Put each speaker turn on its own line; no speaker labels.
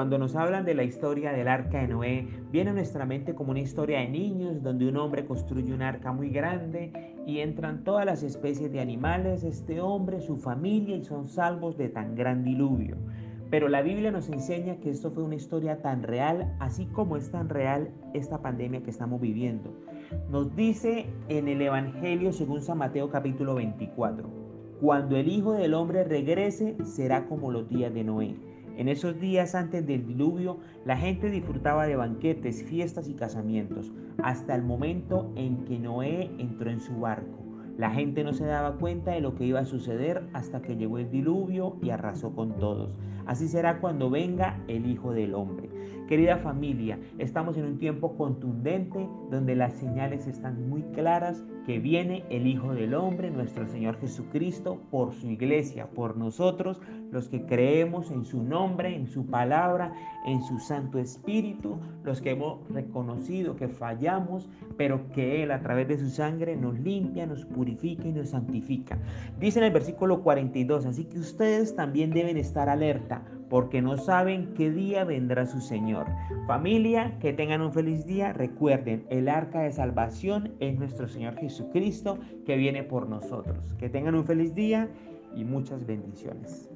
Cuando nos hablan de la historia del arca de Noé, viene a nuestra mente como una historia de niños donde un hombre construye un arca muy grande y entran todas las especies de animales, este hombre, su familia y son salvos de tan gran diluvio. Pero la Biblia nos enseña que esto fue una historia tan real, así como es tan real esta pandemia que estamos viviendo. Nos dice en el Evangelio según San Mateo capítulo 24, cuando el Hijo del Hombre regrese será como los días de Noé. En esos días antes del diluvio, la gente disfrutaba de banquetes, fiestas y casamientos, hasta el momento en que Noé entró en su barco. La gente no se daba cuenta de lo que iba a suceder hasta que llegó el diluvio y arrasó con todos. Así será cuando venga el Hijo del Hombre. Querida familia, estamos en un tiempo contundente donde las señales están muy claras que viene el Hijo del Hombre, nuestro Señor Jesucristo, por su iglesia, por nosotros, los que creemos en su nombre, en su palabra, en su Santo Espíritu, los que hemos reconocido que fallamos, pero que Él a través de su sangre nos limpia, nos purifica y nos santifica. Dice en el versículo 42, así que ustedes también deben estar alerta porque no saben qué día vendrá su Señor. Familia, que tengan un feliz día. Recuerden, el arca de salvación es nuestro Señor Jesucristo que viene por nosotros. Que tengan un feliz día y muchas bendiciones.